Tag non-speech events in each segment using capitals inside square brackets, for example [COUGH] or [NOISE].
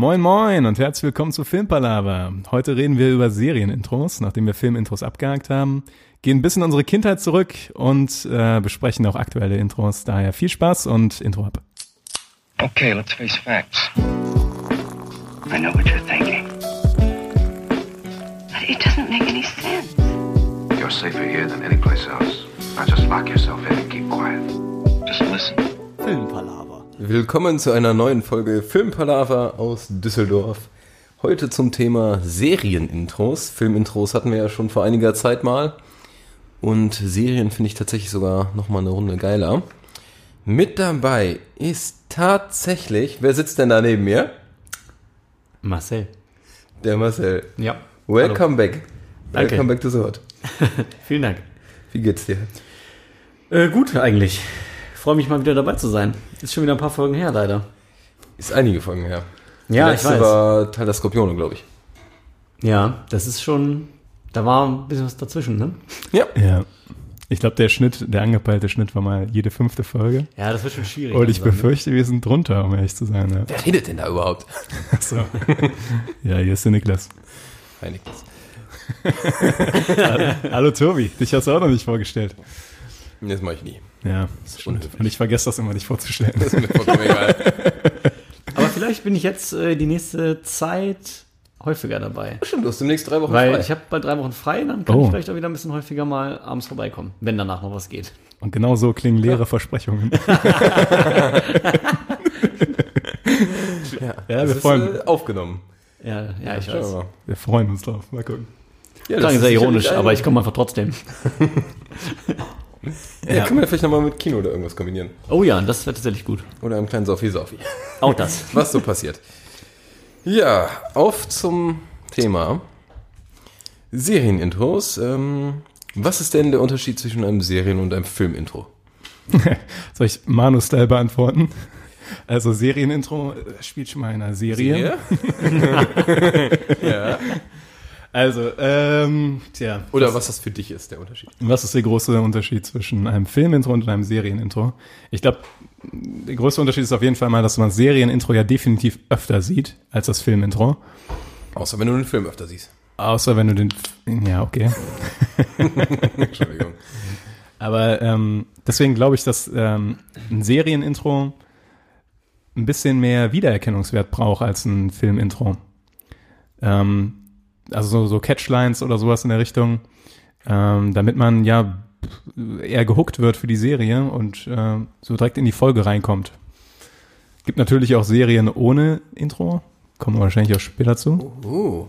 Moin moin und herzlich willkommen zu Filmpalava. Heute reden wir über Serienintros, nachdem wir Filmintros abgehakt haben, gehen ein bisschen in unsere Kindheit zurück und äh, besprechen auch aktuelle Intros. Daher viel Spaß und Intro ab. Okay, let's face facts. I know what you're thinking. But it doesn't make any sense. You're safer here than any place else. Now just lock yourself in and keep quiet. Just listen. Filmpalaver. Willkommen zu einer neuen Folge Filmpalaver aus Düsseldorf. Heute zum Thema Serienintros. Filmintros hatten wir ja schon vor einiger Zeit mal. Und Serien finde ich tatsächlich sogar nochmal eine Runde geiler. Mit dabei ist tatsächlich, wer sitzt denn da neben mir? Marcel. Der Marcel. Ja. Welcome back. Danke. Welcome back to the Hot. [LAUGHS] Vielen Dank. Wie geht's dir? Äh, gut, eigentlich. Freue mich mal wieder dabei zu sein. Ist schon wieder ein paar Folgen her, leider. Ist einige Folgen her. Ja, Die ich weiß. war Teil der Skorpione, glaube ich. Ja, das ist schon. Da war ein bisschen was dazwischen, ne? Ja. Ja. Ich glaube, der Schnitt, der angepeilte Schnitt war mal jede fünfte Folge. Ja, das wird schon schwierig. Und ich langsam, ne? befürchte, wir sind drunter, um ehrlich zu sein. Ja, Wer redet denn da überhaupt? [LAUGHS] so. ja hier ist der Niklas. Hi, Niklas. [LAUGHS] Hallo Tobi, dich hast du auch noch nicht vorgestellt. Das mache ich nie. Ja, schon und ich vergesse das immer, dich vorzustellen. Das ist mir vollkommen egal. [LAUGHS] Aber vielleicht bin ich jetzt äh, die nächste Zeit häufiger dabei. Stimmt, du hast demnächst drei Wochen Weil frei. ich habe bald drei Wochen frei, dann kann Oh. ich vielleicht auch wieder ein bisschen häufiger mal abends vorbeikommen, wenn danach noch was geht. Und genau so klingen leere Versprechungen. [LAUGHS] ja, Ja, das wir ist, freuen- äh, aufgenommen. Ja, ja, ich Schauen wir weiß. mal. Wir freuen uns drauf. Mal gucken. Ja, Klang ist sehr ironisch, aber ich komme einfach trotzdem. [LAUGHS] Ja, können wir vielleicht nochmal mit Kino oder irgendwas kombinieren. Oh ja, das wäre tatsächlich gut. Oder einem kleinen Saufi-Saufi. Auch das. [LAUGHS] Was so passiert. Ja, auf zum Thema Serienintros. Ähm, was ist denn der Unterschied zwischen einem Serien- und einem Filmintro? [LAUGHS] Soll ich Manu-Style beantworten? Also Serienintro spielt schon mal in einer Serie. [LAUGHS] ja. Also, ähm, tja. Oder was das für dich ist, der Unterschied. Was ist der große Unterschied zwischen einem Filmintro und einem Serienintro? Ich glaube, der größte Unterschied ist auf jeden Fall mal, dass man das Serienintro ja definitiv öfter sieht als das Filmintro. Außer wenn du den Film öfter siehst. Außer wenn du den. Ja, okay. [LAUGHS] Entschuldigung. Aber ähm, deswegen glaube ich, dass ähm, ein Serienintro ein bisschen mehr Wiedererkennungswert braucht als ein Filmintro. Ähm, also so, so Catchlines oder sowas in der Richtung, ähm, damit man ja eher gehuckt wird für die Serie und äh, so direkt in die Folge reinkommt. Gibt natürlich auch Serien ohne Intro, kommen wir wahrscheinlich auch später zu. Oh,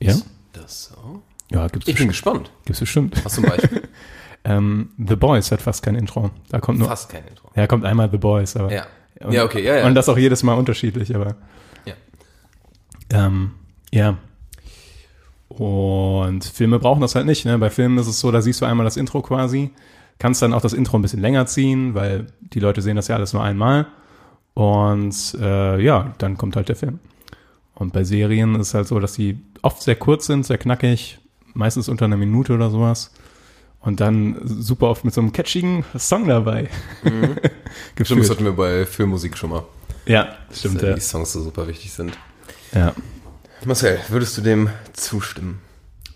Ja, das so. ja, gibt's Ich bin gespannt. Gibt's bestimmt. Was zum Beispiel? [LAUGHS] Ähm, The Boys hat fast kein Intro. Da kommt nur, Fast kein Intro. ja, kommt einmal The Boys, aber Ja. Und, Ja, okay, ja, ja. Und das auch jedes Mal unterschiedlich, aber. Ja. Ähm, ja. Und Filme brauchen das halt nicht. Ne? Bei Filmen ist es so, da siehst du einmal das Intro quasi, kannst dann auch das Intro ein bisschen länger ziehen, weil die Leute sehen das ja alles nur einmal. Und äh, ja, dann kommt halt der Film. Und bei Serien ist es halt so, dass die oft sehr kurz sind, sehr knackig, meistens unter einer Minute oder sowas. Und dann super oft mit so einem catchigen Song dabei. [LAUGHS] Stimmt, das hatten wir bei Filmmusik schon mal. Ja, stimmt. dass äh, Ja. die Songs so super wichtig sind. ja. Marcel, würdest du dem zustimmen?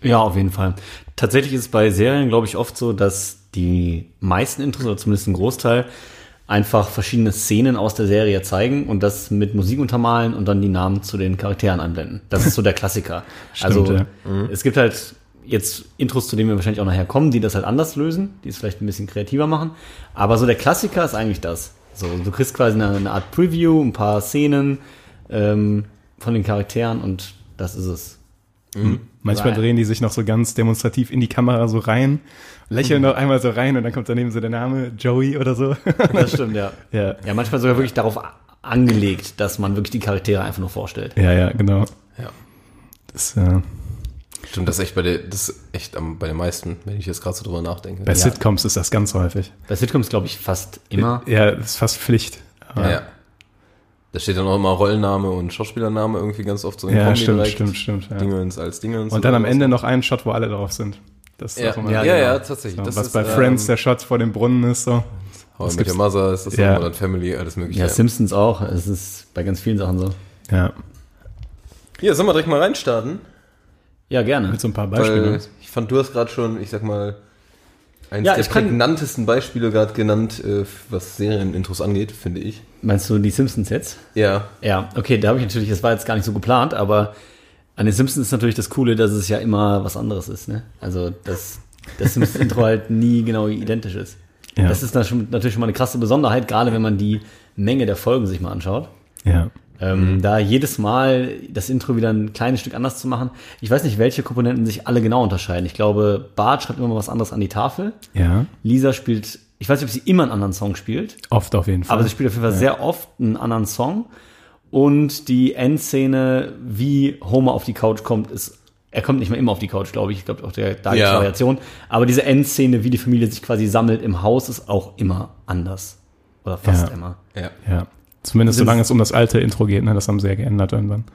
Ja, auf jeden Fall. Tatsächlich ist es bei Serien, glaube ich, oft so, dass die meisten Intros, oder zumindest ein Großteil, einfach verschiedene Szenen aus der Serie zeigen und das mit Musik untermalen und dann die Namen zu den Charakteren einblenden. Das ist so der Klassiker. [LAUGHS] also ja. es gibt halt jetzt Intros, zu denen wir wahrscheinlich auch nachher kommen, die das halt anders lösen, die es vielleicht ein bisschen kreativer machen. Aber so der Klassiker ist eigentlich das. So, du kriegst quasi eine, eine Art Preview, ein paar Szenen ähm, von den Charakteren und das ist es. Manchmal Right. drehen die sich noch so ganz demonstrativ in die Kamera so rein, lächeln noch einmal so rein und dann kommt daneben so der Name Joey oder so. [LAUGHS] Das stimmt, ja. ja. Ja, manchmal sogar wirklich darauf angelegt, dass man wirklich die Charaktere einfach nur vorstellt. Ja, ja, genau. Ja. Das, äh, Stimmt, das ist echt bei der, das ist echt am, bei den meisten, wenn ich jetzt gerade so drüber nachdenke. bei Sitcoms ist das ganz häufig. Bei Sitcoms glaube ich fast immer. Ja, das ist fast Pflicht. Aber, ja. Da steht dann auch immer Rollenname und Schauspielername irgendwie ganz oft so in Ja, stimmt, direkt. stimmt, stimmt, ja. Dingens als Dingens. Und dann am oder Ende noch einen Shot, wo alle drauf sind. Das ist Ja, auch immer ja, Ja, ja, tatsächlich. so, das was ist, bei Friends ähm, der Shot vor dem Brunnen ist so. Met Your gibt's- Mother ist das Ja. so, Modern Family, alles mögliche. Ja, Simpsons auch. Es ist bei ganz vielen Sachen so. Ja. Ja, sollen wir direkt mal reinstarten? Ja, gerne. Mit so ein paar Beispielen. Weil ich fand, du hast gerade schon, ich sag mal, eines Ja, der ich kann- prägnantesten Beispiele gerade genannt, äh, was Serienintros angeht, finde ich. Meinst du die Simpsons jetzt? Ja. Ja, okay, da habe ich natürlich, das war jetzt gar nicht so geplant, aber an den Simpsons ist natürlich das Coole, dass es ja immer was anderes ist, ne? Also, dass das Simpsons-Intro halt nie genau identisch ist. Ja. Das ist natürlich schon mal eine krasse Besonderheit, gerade wenn man die Menge der Folgen sich mal anschaut. Ja. Ähm, Da jedes Mal das Intro wieder ein kleines Stück anders zu machen. Ich weiß nicht, welche Komponenten sich alle genau unterscheiden. Ich glaube, Bart schreibt immer mal was anderes an die Tafel. Ja. Lisa spielt, ich weiß nicht, ob sie immer einen anderen Song spielt, Oft auf jeden Fall. aber sie spielt auf jeden Fall sehr oft einen anderen Song. Und die Endszene, wie Homer auf die Couch kommt, ist, er kommt nicht mehr immer auf die Couch, glaube ich. Ich glaube auch der, da gibt's Ja. Variation. Aber diese Endszene, wie die Familie sich quasi sammelt im Haus, ist auch immer anders. Oder fast Ja. immer. Ja. ja. Zumindest Sind- solange es um das alte Intro geht, ne? Das haben sie ja geändert irgendwann.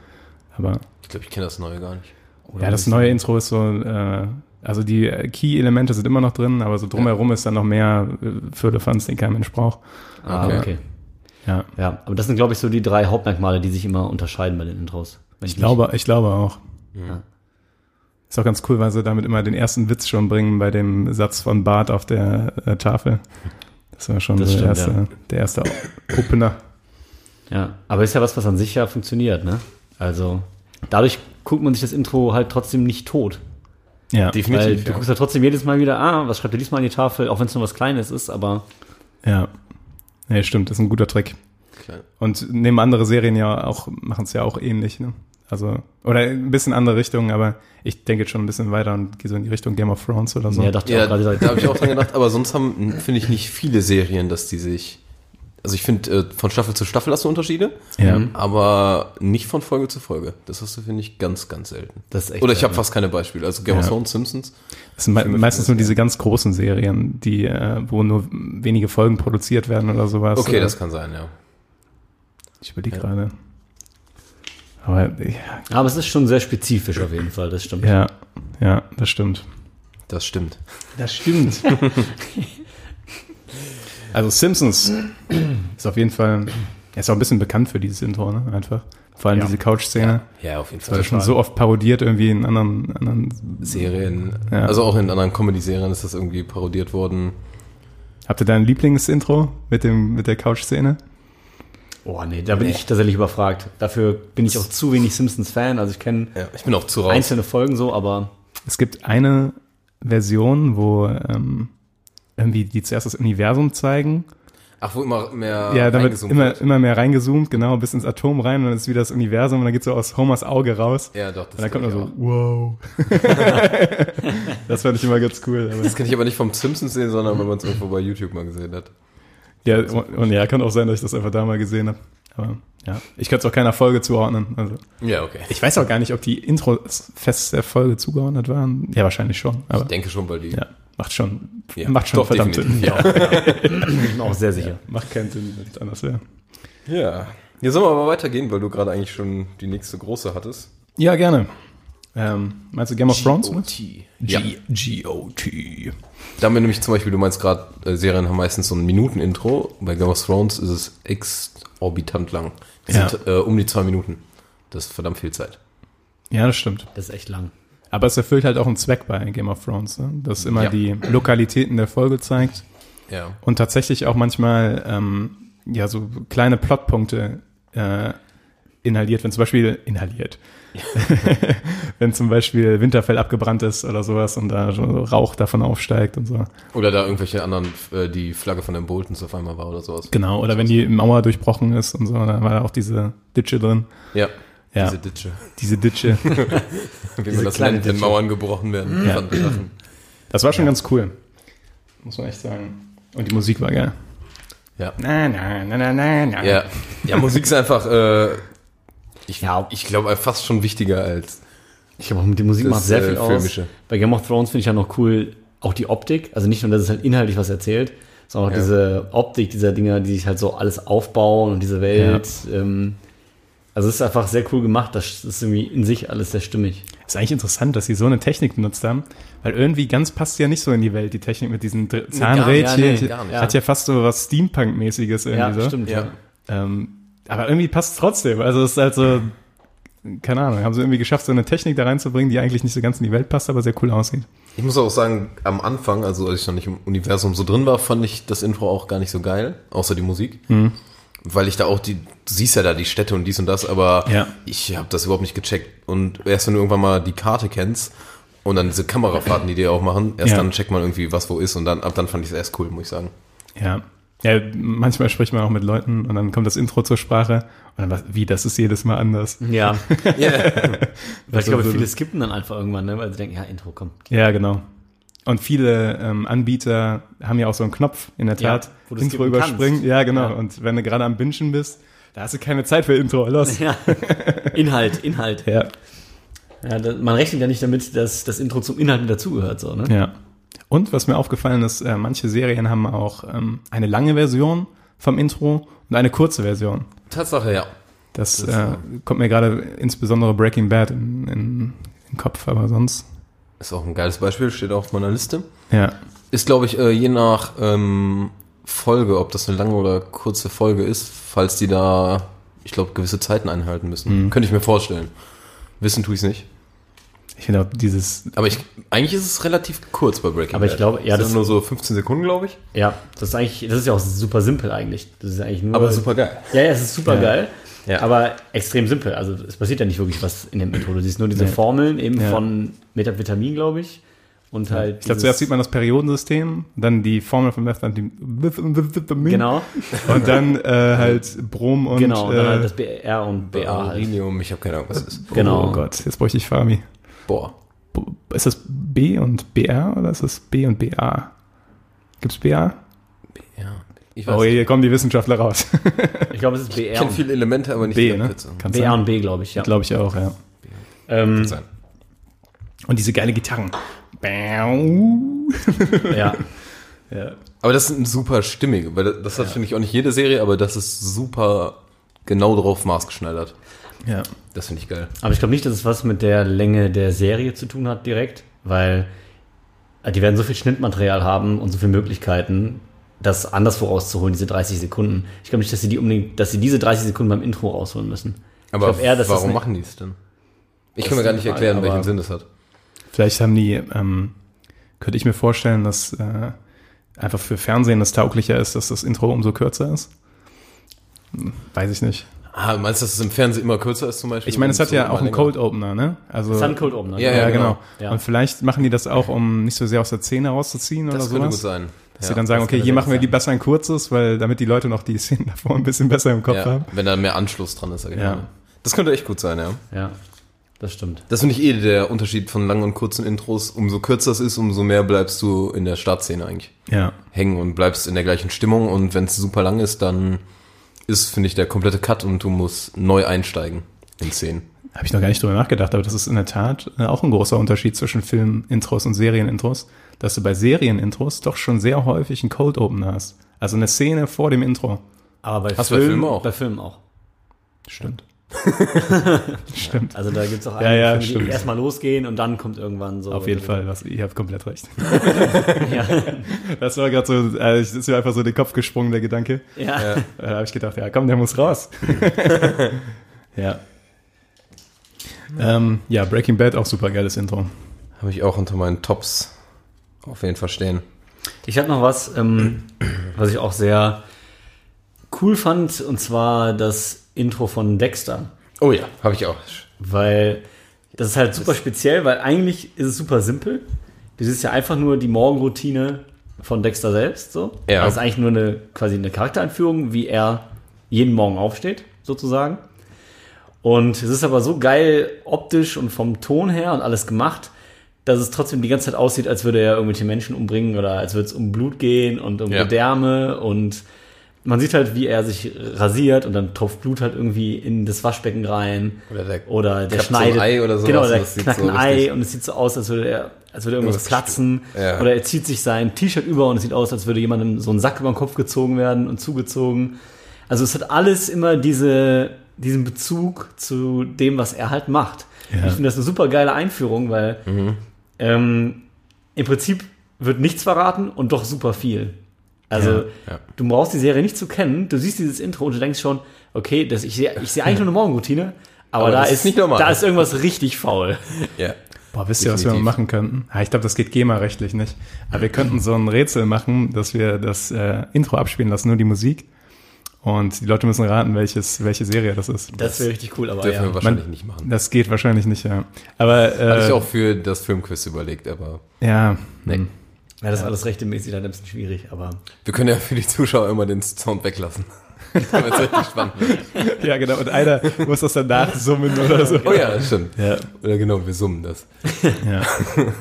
Aber Ich glaube, ich kenne das neue gar nicht. ja, das neue Intro ist so, äh, also die äh, Key-Elemente sind immer noch drin, aber so drumherum ist dann noch mehr äh, Firlefanz, den kein Mensch braucht. Ah, Okay. okay. Ja. Ja, aber das sind, glaube ich, so die drei Hauptmerkmale, die sich immer unterscheiden bei den Intros. Ich mich- glaube, ich glaube auch. Ja. Ist auch ganz cool, weil sie damit immer den ersten Witz schon bringen bei dem Satz von Bart auf der äh, Tafel. Das war schon Das so der, stimmt, erste, der erste Opener. Ja, aber ist ja was, was an sich ja funktioniert, ne? Also, dadurch guckt man sich das Intro halt trotzdem nicht tot. Ja, Weil Definitiv. du ja. guckst ja trotzdem jedes Mal wieder, ah, was schreibt er diesmal an die Tafel, auch wenn es nur was Kleines ist, aber ja. Ja, stimmt, das ist ein guter Trick. Klar. Und nehmen andere Serien ja auch, machen es ja auch ähnlich, ne? Also, oder ein bisschen andere Richtung, aber ich denke jetzt schon ein bisschen weiter und gehe so in die Richtung Game of Thrones oder so. ja, dachte ich Ja, auch gerade. da habe ich auch dran gedacht, aber sonst haben, finde ich, nicht viele Serien, dass die sich. Also ich finde, äh, von Staffel zu Staffel hast du Unterschiede, ja. aber nicht von Folge zu Folge. Das hast du, finde ich, ganz, ganz selten. Das ist echt Oder ich habe fast keine Beispiele. Also Game of Ja. Thrones, Simpsons. Das sind me meistens nur diese ganz großen Serien, die, äh, wo nur wenige Folgen produziert werden oder sowas. Okay, Oder- das kann sein, ja. Ich überlege gerade. Aber ja, Aber es ist schon sehr spezifisch auf jeden Fall, das stimmt. ja, ja, das stimmt. Das stimmt. Das stimmt. [LAUGHS] also Simpsons ist auf jeden Fall, er ist auch ein bisschen bekannt für dieses Intro, ne? Einfach. Vor allem Ja. diese Couch-Szene. Ja, auf jeden Das war Fall. schon so oft parodiert irgendwie in anderen, anderen Serien, Ja. also auch in anderen Comedy-Serien ist das irgendwie parodiert worden. Habt ihr da ein Lieblingsintro mit dem, mit der Couch-Szene? Oh nee, da bin ich tatsächlich überfragt. Dafür bin ich auch zu wenig Simpsons-Fan, also ich kenne Ja, ich bin auch zu raus. einzelne Folgen so, aber Es gibt eine Version, wo ähm, irgendwie die zuerst das Universum zeigen. Ach, wo immer mehr ja, dann wird reingezoomt immer, wird. immer mehr reingezoomt, genau, bis ins Atom rein und dann ist wieder das Universum und dann geht so aus Homers Auge raus. Ja, doch. Das Und dann kommt man so, wow. [LAUGHS] das fand ich immer ganz cool. Aber, Das kann ich aber nicht vom Simpsons sehen, sondern wenn man es irgendwo bei YouTube mal gesehen hat. ja, und, und ja, kann auch sein, dass ich das einfach da mal gesehen habe. Aber ja, ich könnte es auch keiner Folge zuordnen. Also, Ja, okay. ich weiß auch gar nicht, ob die Intros fest der Folge zugeordnet waren. Ja, wahrscheinlich schon. Ich denke schon, weil die. ja, macht schon, Ja, macht schon doch, verdammt definitiv, Sinn. ja. [LAUGHS] ich bin auch sehr sicher. Macht keinen Sinn, wenn es anders wäre. Ja. Jetzt sollen wir aber weitergehen, weil du gerade eigentlich schon die nächste große hattest. Ja, gerne. Ähm, meinst du Game of Thrones? ne? Ja. G-O-T. Damit nämlich zum Beispiel, du meinst gerade, äh, Serien haben meistens so ein Minuten-Intro. Bei Game of Thrones ist es exorbitant lang. Das Ja. sind äh, um die zwei Minuten. Das ist verdammt viel Zeit. Ja, das stimmt. Das ist echt lang. Aber es erfüllt halt auch einen Zweck bei Game of Thrones, ne? dass immer Ja. die Lokalitäten der Folge zeigt Ja. und tatsächlich auch manchmal ähm, ja so kleine Plotpunkte äh, inhaliert, wenn zum Beispiel inhaliert, [LAUGHS] wenn zum Beispiel Winterfell abgebrannt ist oder sowas und da so Rauch davon aufsteigt und so. Oder da irgendwelche anderen, äh, die Flagge von den Boltons auf einmal war oder sowas. Genau, oder wenn die Mauer durchbrochen ist und so, dann war da auch diese Ditsche drin. Ja. Ja, Diese diese, Ditsche. Ditsche. [LAUGHS] Wie man das nennt, wenn Ditsche. Mauern gebrochen werden. Ja. Das war schon ganz cool. Muss man echt sagen. Und die Musik war geil. Ja. Na, na, na, na, na, na. Ja. Ja, Musik ist einfach, äh, ich, Ja. ich glaube, fast schon wichtiger als Ich glaube, die Musik Das, macht sehr äh, viel aus. Filmische. Bei Game of Thrones finde ich ja noch cool, auch die Optik. Also nicht nur, dass es halt inhaltlich was erzählt, sondern auch Ja. diese Optik dieser Dinger, die sich halt so alles aufbauen und diese Welt. Ähm, also es ist einfach sehr cool gemacht. Das ist irgendwie in sich alles sehr stimmig. Ist eigentlich interessant, dass sie so eine Technik benutzt haben, weil irgendwie ganz passt ja nicht so in die Welt, die Technik mit diesen Dr- Zahnrädchen. ja, nee, gar nicht. Hat ja fast so was Steampunk-mäßiges irgendwie Ja, so. stimmt. Ja. Ähm, aber irgendwie passt es trotzdem. Also es ist halt so, keine Ahnung, haben sie irgendwie geschafft, so eine Technik da reinzubringen, die eigentlich nicht so ganz in die Welt passt, aber sehr cool aussieht. Ich muss auch sagen, am Anfang, also als ich noch nicht im Universum so drin war, fand ich das Intro auch gar nicht so geil, außer die Musik. Weil ich da auch die, du siehst ja da die Städte und dies und das, aber Ja. ich habe das überhaupt nicht gecheckt. Und erst wenn du irgendwann mal die Karte kennst und dann diese Kamerafahrten, die die auch machen, erst Ja. dann checkt man irgendwie, was wo ist und dann ab dann fand ich es erst cool, muss ich sagen. Ja. Ja, manchmal spricht man auch mit Leuten und dann kommt das Intro zur Sprache und dann was, wie, das ist jedes Mal anders. Ja. [LAUGHS] Weil ich glaube, so- viele skippen dann einfach irgendwann, ne? weil sie denken, ja, Intro, komm. Ja, genau. Und viele ähm, Anbieter haben ja auch so einen Knopf in der Ja, Tat, wo du Intro überspringen. kannst. Ja, genau. Ja. Und wenn du gerade am Bingen bist, da hast du keine Zeit für Intro. Los. Ja. Inhalt, Inhalt. Ja. Ja, da, man rechnet ja nicht damit, dass das Intro zum Inhalt mit dazugehört, so, ne? Ja. Und was mir aufgefallen ist, äh, manche Serien haben auch ähm, eine lange Version vom Intro und eine kurze Version. Tatsache, ja. Das, äh, kommt mir gerade insbesondere Breaking Bad in, in, in den Kopf, aber sonst. Ist auch ein geiles Beispiel, steht auf meiner Liste. Ja. Ist, glaube ich, äh, je nach ähm, Folge, ob das eine lange oder kurze Folge ist, falls die da, ich glaube, gewisse Zeiten einhalten müssen. Könnte ich mir vorstellen. Wissen tue ich es nicht. Ich finde auch dieses, Aber ich, eigentlich ist es relativ kurz bei Breaking Aber ich Bad. glaube, ja, das das- sind nur so 15 Sekunden, glaube ich. Ja, das ist eigentlich, das ist ja auch super simpel eigentlich. Das ist eigentlich nur. Aber super geil. Ja, ja, es ist super geil. Ja. Aber extrem simpel. Also es passiert ja nicht wirklich was in dem Intro. Du siehst nur diese Nee. Formeln eben Ja. von Metavitamin, glaube ich. Und halt. ich glaube, zuerst sieht man das Periodensystem, dann die Formel von Methamphetamine Genau, und dann äh, halt Brom und genau. Und dann äh, halt das BR und BA halt. Aurinium, ich habe keine Ahnung, was das ist. Genau. Oh Gott, jetzt bräuchte ich Fabi. Boah. Ist das B und BR oder ist das B und BA? Gibt's BA? Ja. Ich Oh, weiß hier kommen die Wissenschaftler raus. [LAUGHS] Ich glaube, es ist Ich BR kenne und, viele Elemente, aber nicht B, die ne? Kann BR und B, glaube ich, ja. Glaube ich auch, ja. Ähm, Sein. Und diese geile Gitarren. Ja. ja. Aber das ist ein super stimmig, weil das, das hat, finde ich, auch nicht jede Serie, aber das ist super genau drauf maßgeschneidert. ja. Das finde ich geil. Aber ich glaube nicht, dass es was mit der Länge der Serie zu tun hat direkt, weil äh, die werden so viel Schnittmaterial haben und so viele Möglichkeiten, das anderswo rauszuholen, diese 30 Sekunden. Ich glaube nicht, dass sie die unbedingt, dass sie diese 30 Sekunden beim Intro rausholen müssen. Aber eher, dass das warum machen die es denn? Ich Das kann mir gar nicht Frage, erklären, welchen Sinn das hat. Vielleicht haben die, ähm, könnte ich mir vorstellen, dass äh, einfach für Fernsehen es tauglicher ist, dass das Intro umso kürzer ist. Weiß ich nicht. Ah, meinst du, dass es im Fernsehen immer kürzer ist zum Beispiel? Ich meine, es hat ja so auch einen Cold Opener, ne? Also, Sun Cold Opener. Ja, ja, ja, genau. genau. Ja. Und vielleicht machen die das auch, um nicht so sehr aus der Szene rauszuziehen oder Das könnte gut sein. Dass sie dann sagen, okay, hier machen wir die besser ein kurzes, weil damit die Leute noch die Szenen [LAUGHS] davor ein bisschen besser im Kopf ja, haben. wenn da mehr Anschluss dran ist, sag ich Ja. mal. Das könnte echt gut sein, ja. Ja, das stimmt. Das finde ich eh der Unterschied von langen und kurzen Intros. Umso kürzer es ist, umso mehr bleibst du in der Startszene eigentlich Ja. hängen und bleibst in der gleichen Stimmung. Und wenn es super lang ist, dann ist, finde ich, der komplette Cut und du musst neu einsteigen in Szenen. Habe ich noch gar nicht drüber nachgedacht, aber das ist in der Tat äh, auch ein großer Unterschied zwischen Film-Intros und Serien-Intros, dass du bei Serien-Intros doch schon sehr häufig einen Cold Opener hast. Also eine Szene vor dem Intro. Aber bei Hast du bei Filmen auch? Bei Filmen auch. Stimmt. [LAUGHS] Stimmt. Also da gibt es auch Ja, einige ja, Filme, die erstmal losgehen und dann kommt irgendwann so. Auf jeden Fall, was, ihr habt komplett recht. [LAUGHS] Ja. Das war gerade so, äh, es ist mir einfach so in den Kopf gesprungen, der Gedanke. ja. Da habe ich gedacht, ja komm, der muss raus. [LAUGHS] ja. Ähm, ja, Breaking Bad auch super geiles Intro. Habe ich auch unter meinen Tops auf jeden Fall stehen. Ich habe noch was, ähm, was ich auch sehr cool fand, und zwar das Intro von Dexter. Oh ja, habe ich auch. Weil das ist halt super speziell, weil eigentlich ist es super simpel. Das ist ja einfach nur die Morgenroutine von Dexter selbst. So. Ja. Das ist eigentlich nur eine quasi eine Charaktereinführung, wie er jeden Morgen aufsteht, sozusagen. Und es ist aber so geil optisch und vom Ton her und alles gemacht, dass es trotzdem die ganze Zeit aussieht, als würde er irgendwelche Menschen umbringen oder als würde es um Blut gehen und um Ja. Gedärme und man sieht halt, wie er sich rasiert und dann tropft Blut halt irgendwie in das Waschbecken rein. Oder der Oder der klappt so ein schneidet. Ei oder sowas, Genau, der das sieht knackt so ein Ei und es sieht so aus, als würde er, als würde irgendwas Irgendwas platzen. Ja. Oder er zieht sich sein T-Shirt über und es sieht aus, als würde jemandem so ein Sack über den Kopf gezogen werden und zugezogen. Also es hat alles immer diese, diesen Bezug zu dem, was er halt macht. Ja. Ich finde das eine super geile Einführung, weil ähm, im Prinzip wird nichts verraten und doch super viel. Also Ja, ja. du brauchst die Serie nicht zu kennen, du siehst dieses Intro und du denkst schon, okay, das, ich sehe ich sehe eigentlich nur eine Morgenroutine, Aber, Aber da ist, ist nicht normal. da ist irgendwas richtig faul. Ja. Boah, wisst ihr, was wir mal machen könnten? Ja, ich glaube, das geht GEMA-rechtlich nicht. Aber wir könnten so ein Rätsel machen, dass wir das äh, Intro abspielen lassen, nur die Musik. Und die Leute müssen raten, welches, welche Serie das ist. Das wäre richtig cool, aber Dürfen wir ja. wahrscheinlich Man- nicht machen. Das geht wahrscheinlich nicht, ja. Aber Hatte ich äh, auch für das Filmquiz überlegt, aber ja, nee. ja, das ist alles rechtmäßig dann ein bisschen schwierig, aber Wir können ja für die Zuschauer immer den Sound weglassen. [LAUGHS] Ja, genau. Und einer muss das dann nachsummen oder so. Oh ja, das stimmt. Ja, Oder genau, wir summen das. ja. [LAUGHS]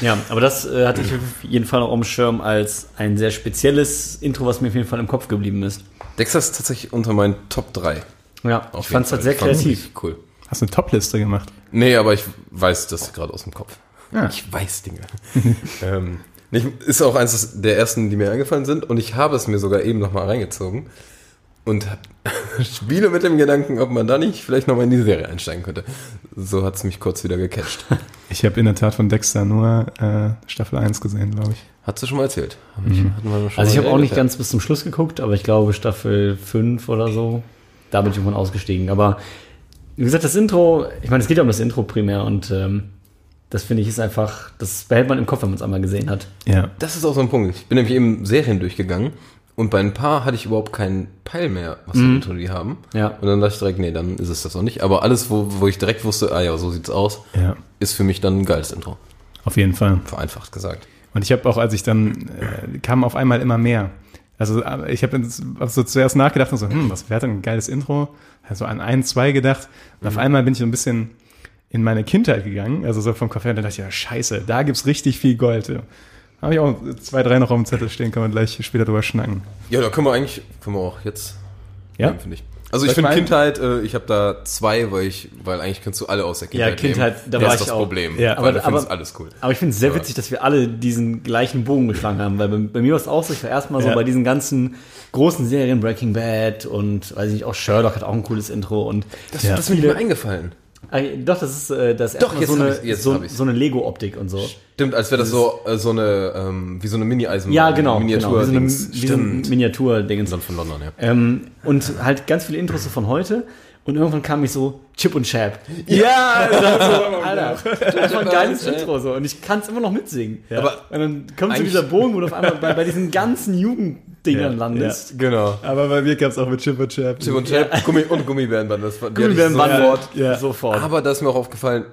ja, aber das äh, hatte ich auf jeden Fall noch auf dem Schirm als ein sehr spezielles Intro, was mir auf jeden Fall im Kopf geblieben ist. Dexter ist tatsächlich unter meinen Top 3. Ja, Auf ich fand es halt sehr kreativ. Cool. Hast du eine Top-Liste gemacht? Nee, aber ich weiß das gerade aus dem Kopf. Ja. Ich weiß Dinge. [LAUGHS] ähm, nicht, ist auch eines der ersten, die mir eingefallen sind. Und ich habe es mir sogar eben nochmal reingezogen. Und [LAUGHS] spiele mit dem Gedanken, ob man da nicht vielleicht nochmal in die Serie einsteigen könnte. So hat es mich kurz wieder gecatcht. [LAUGHS] Ich habe in der Tat von Dexter nur äh, Staffel 1 gesehen, glaube ich. Hast du schon mal erzählt? Wir schon Also ich habe auch nicht ganz bis zum Schluss geguckt, aber ich glaube Staffel 5 oder so, da bin ich irgendwann ausgestiegen. Aber wie gesagt, das Intro, ich meine, es geht ja um das Intro primär und ähm, das finde ich ist einfach, das behält man im Kopf, wenn man es einmal gesehen hat. Ja. Das ist auch so ein Punkt. Ich bin nämlich eben Serien durchgegangen und bei ein paar hatte ich überhaupt keinen Peil mehr, was für Intro die haben. Ja. Und dann dachte ich direkt, nee, dann ist es das auch nicht. Aber alles, wo, wo ich direkt wusste, ah ja, so sieht's aus, Ja, ist für mich dann ein geiles Intro. auf jeden Fall. Vereinfacht gesagt. Und ich habe auch, als ich dann, äh, kam auf einmal immer mehr. Also äh, ich habe hab so zuerst nachgedacht und so, hm, was wäre denn ein geiles Intro? Also an ein, zwei gedacht. Und auf einmal bin ich so ein bisschen in meine Kindheit gegangen, also so vom her, und dann dachte ich, ja, scheiße, da gibt's richtig viel Gold. Habe ich auch zwei, drei noch auf dem Zettel stehen, können wir gleich später drüber schnacken. Ja, da können wir eigentlich, können wir auch jetzt, Ja? nehmen, finde ich. Also Soll ich finde Kindheit, äh, ich habe da zwei, weil ich, weil eigentlich kannst du alle aus der Kindheit Ja, Kindheit, nehmen. da das war ist ich das auch. Problem. Ja, aber- du findest aber- alles cool. Aber ich finde es sehr Ja. witzig, dass wir alle diesen gleichen Bogen geschlagen haben, weil bei, bei mir war es auch so, ich war erstmal so Ja. bei diesen ganzen großen Serien, Breaking Bad und weiß ich nicht, auch Sherlock hat auch ein cooles Intro und Das, Ja. das ist mir nicht mehr eingefallen. Äh, doch, das ist äh, das Doch, erstmal jetzt so, eine, so, so eine Lego-Optik und so. Stimmt, als wäre das so, äh, so eine, ähm, wie so eine Mini-Eisenbahn. Ja, genau, Miniatur genau wie so, eine, Dings. wie so ein Stimmt. Miniatur-Ding. Dann von London, ja. Ähm, und halt ganz viele Intros so von heute. Und irgendwann kam ich so, Chip und Chap. Ja! [LAUGHS] Alter, das war ein geiles Intro so. Und ich kann es immer noch mitsingen. Aber und dann kommt so dieser Bogen, wo du auf einmal bei, bei diesen ganzen Jugenddingern Ja, landest. Genau. Aber bei mir gab's auch mit Chip und Chap. Chip und Chap, Gummi und Gummibärenband. Das war Gummibärenband sofort. ja. sofort. Aber da ist mir auch aufgefallen,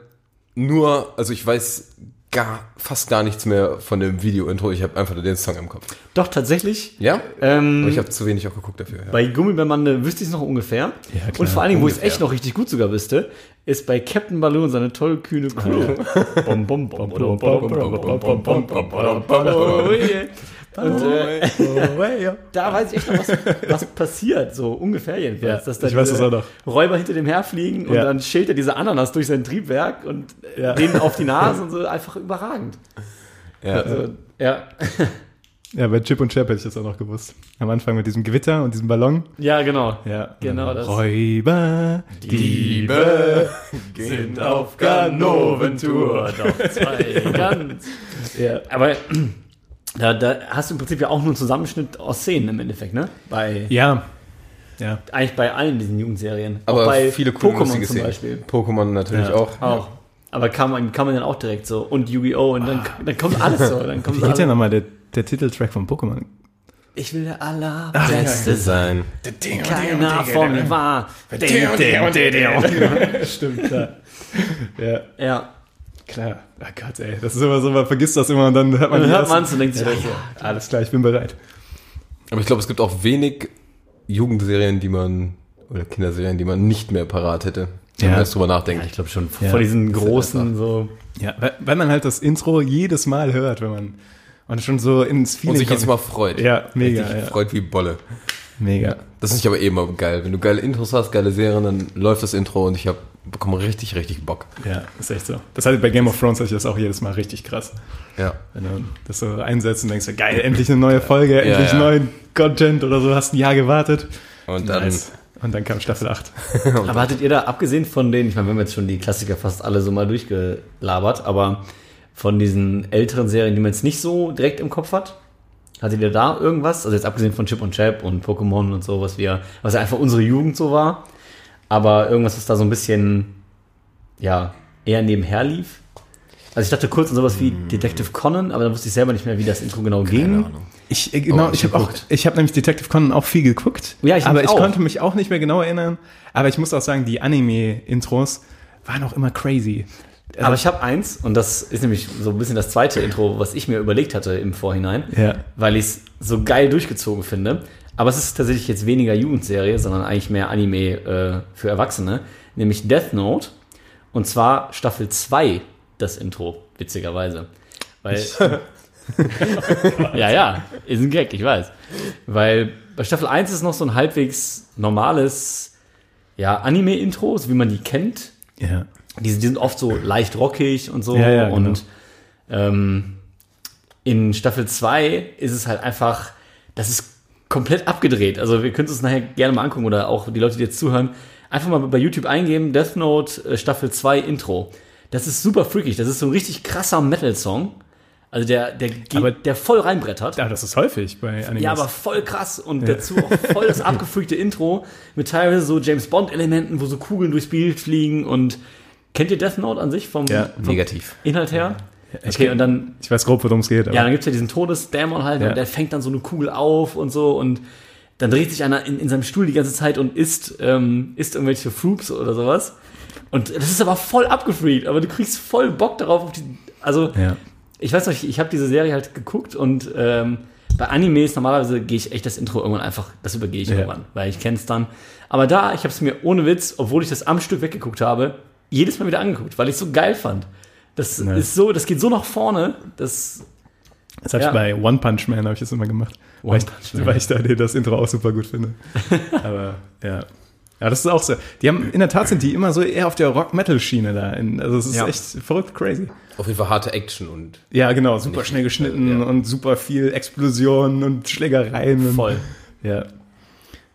nur, also ich weiß gar, fast gar nichts mehr von dem Video-Intro. Ich habe einfach nur den Song im Kopf. Doch, tatsächlich. Ja? Ähm, Aber ich habe zu wenig auch geguckt dafür. Ja. Bei Gummibärmande wüsste ich es noch ungefähr. Ja, klar, und vor allen Dingen, wo ich es echt noch richtig gut sogar wüsste, ist bei Captain Balloon seine tolle, kühne Crew. Und oh, äh, oh, [LAUGHS] da weiß ich echt noch, was, was passiert, so ungefähr jedenfalls. Ja, dass da ich weiß das auch noch. Räuber hinter dem herfliegen und ja. dann schält er diese Ananas durch sein Triebwerk und äh, ja. denen auf die [LAUGHS] Nase und so, einfach überragend. Ja. Also, ja. [LAUGHS] Ja, bei Chip und Chap hätte ich das auch noch gewusst. Am Anfang mit diesem Gewitter und diesem Ballon. Ja, genau. Ja. Genau das. Räuber, Diebe sind auf Ganoventour. Doch zwei ganz. Ja. Aber da, da hast du im Prinzip ja auch nur einen Zusammenschnitt aus Szenen im Endeffekt, ne? Bei, Ja. Ja. Eigentlich bei allen diesen Jugendserien. Aber auch bei viele coole Pokémon zum Szenen. Beispiel. Pokémon natürlich Ja. auch. Auch. Aber kann man, kann man dann auch direkt so. Und Yu-Gi-Oh! Und dann, dann kommt alles so. Dann kommt Wie geht ja nochmal der, der Titeltrack von Pokémon? Ich will der allerbeste sein. Keiner von mir war. Ding, ding, ding, ding. [LAUGHS] Stimmt, ja, Ja. Klar. Oh Gott, ey. Das ist immer so, man vergisst das immer und dann hört man Dann die hört man es und denkt sich, Ja, ja, Alles klar, ich bin bereit. Aber ich glaube, es gibt auch wenig Jugendserien, die man, oder Kinderserien, die man nicht mehr parat hätte. Wenn Ja. man drüber nachdenkt. ja, ich glaube schon. Ja. Von diesen großen so. Ja, weil, weil man halt das Intro jedes Mal hört, wenn man und schon so ins Feeling Und sich kommt. jetzt mal freut. Ja, mega, ja. freut wie Bolle. Mega. Das ist nicht aber eh immer geil. Wenn du geile Intros hast, geile Serien, dann läuft das Intro und ich hab, bekomme richtig, richtig Bock. Ja, ist echt so. Das hatte bei Game of Thrones hatte ich das auch jedes Mal richtig krass. Ja. Wenn du das so einsetzt und denkst, geil, endlich eine neue Folge, endlich ja. neuen Content oder so, hast ein Jahr gewartet. Und dann, Nice. Und dann kam Staffel 8. [LAUGHS] Aber hattet ihr da, abgesehen von denen, ich meine, wir haben jetzt schon die Klassiker fast alle so mal durchgelabert, aber von diesen älteren Serien, die man jetzt nicht so direkt im Kopf hat, hattet ihr da irgendwas? Also jetzt abgesehen von Chip und Chap und Pokémon und so, was wir, was ja einfach unsere Jugend so war. aber irgendwas, was da so ein bisschen, ja, eher nebenher lief. Also ich dachte kurz an sowas wie Detective Conan, aber dann wusste ich selber nicht mehr, wie das Intro genau ging. Ich, äh, genau, Oh, ich habe auch, ich habe nämlich Detective Conan auch viel geguckt. Ja, ich aber ich auch. konnte mich auch nicht mehr genau erinnern. Aber ich muss auch sagen, die Anime-Intros waren auch immer crazy. Also, Aber ich habe eins, und das ist nämlich so ein bisschen das zweite Intro, was ich mir überlegt hatte im Vorhinein, Ja. weil ich es so geil durchgezogen finde. Aber es ist tatsächlich jetzt weniger Jugendserie, sondern eigentlich mehr Anime äh, für Erwachsene, nämlich Death Note. Und zwar Staffel 2, das Intro, witzigerweise. Weil. [LAUGHS] ja, ja, ist ein Gag, ich weiß. Weil bei Staffel 1 ist noch so ein halbwegs normales ja, Anime-Intro, so wie man die kennt. ja. Die, die sind oft so leicht rockig und so. Ja, ja, und genau. ähm, in Staffel 2 ist es halt einfach, das ist komplett abgedreht. Also wir können es uns nachher gerne mal angucken oder auch die Leute, die jetzt zuhören, einfach mal bei YouTube eingeben, Death Note äh, Staffel 2 Intro. Das ist super freakig. Das ist so ein richtig krasser Metal-Song. Also der, der, Aber- der voll reinbrettert. Ja, das ist häufig bei Animes. Ja, aber voll krass und dazu auch voll das [LAUGHS] abgefreakte Intro mit teilweise so James Bond Elementen, wo so Kugeln durchs Bild fliegen und kennt ihr Death Note an sich vom, Ja, vom Negativ. Inhalt her? ich Okay, kenn- und dann ich weiß grob, worum es geht. Aber ja, dann gibt's ja diesen Todesdämon halt Ja. und der fängt dann so eine Kugel auf und so und dann dreht sich einer in, in seinem Stuhl die ganze Zeit und isst, ähm, isst irgendwelche Fruits oder sowas. Und das ist aber voll abgefreakt, aber du kriegst voll Bock darauf. Auf die, also ja. ich weiß noch, ich, ich habe diese Serie halt geguckt und ähm, bei Animes normalerweise gehe ich echt das Intro irgendwann einfach, das übergehe ich Ja. irgendwann, weil ich kenne es dann. Aber da, ich habe es mir ohne Witz, obwohl ich das am Stück weggeguckt habe, jedes Mal wieder angeguckt, weil ich es so geil fand. Das Nice. ist so, das geht so nach vorne, das Das habe Ja. ich bei One Punch Man habe ich das immer gemacht. One weil, ich, Punch Man. weil ich da das Intro auch super gut finde. [LAUGHS] Aber ja. Ja, das ist auch so. Die haben, in der Tat sind die immer so eher auf der Rock-Metal-Schiene da. In, also es ist Ja. echt verrückt crazy. Auf jeden Fall harte Action und Ja, genau, super schnell geschnitten ja. und super viel Explosionen und Schlägereien. Und, voll. Ja.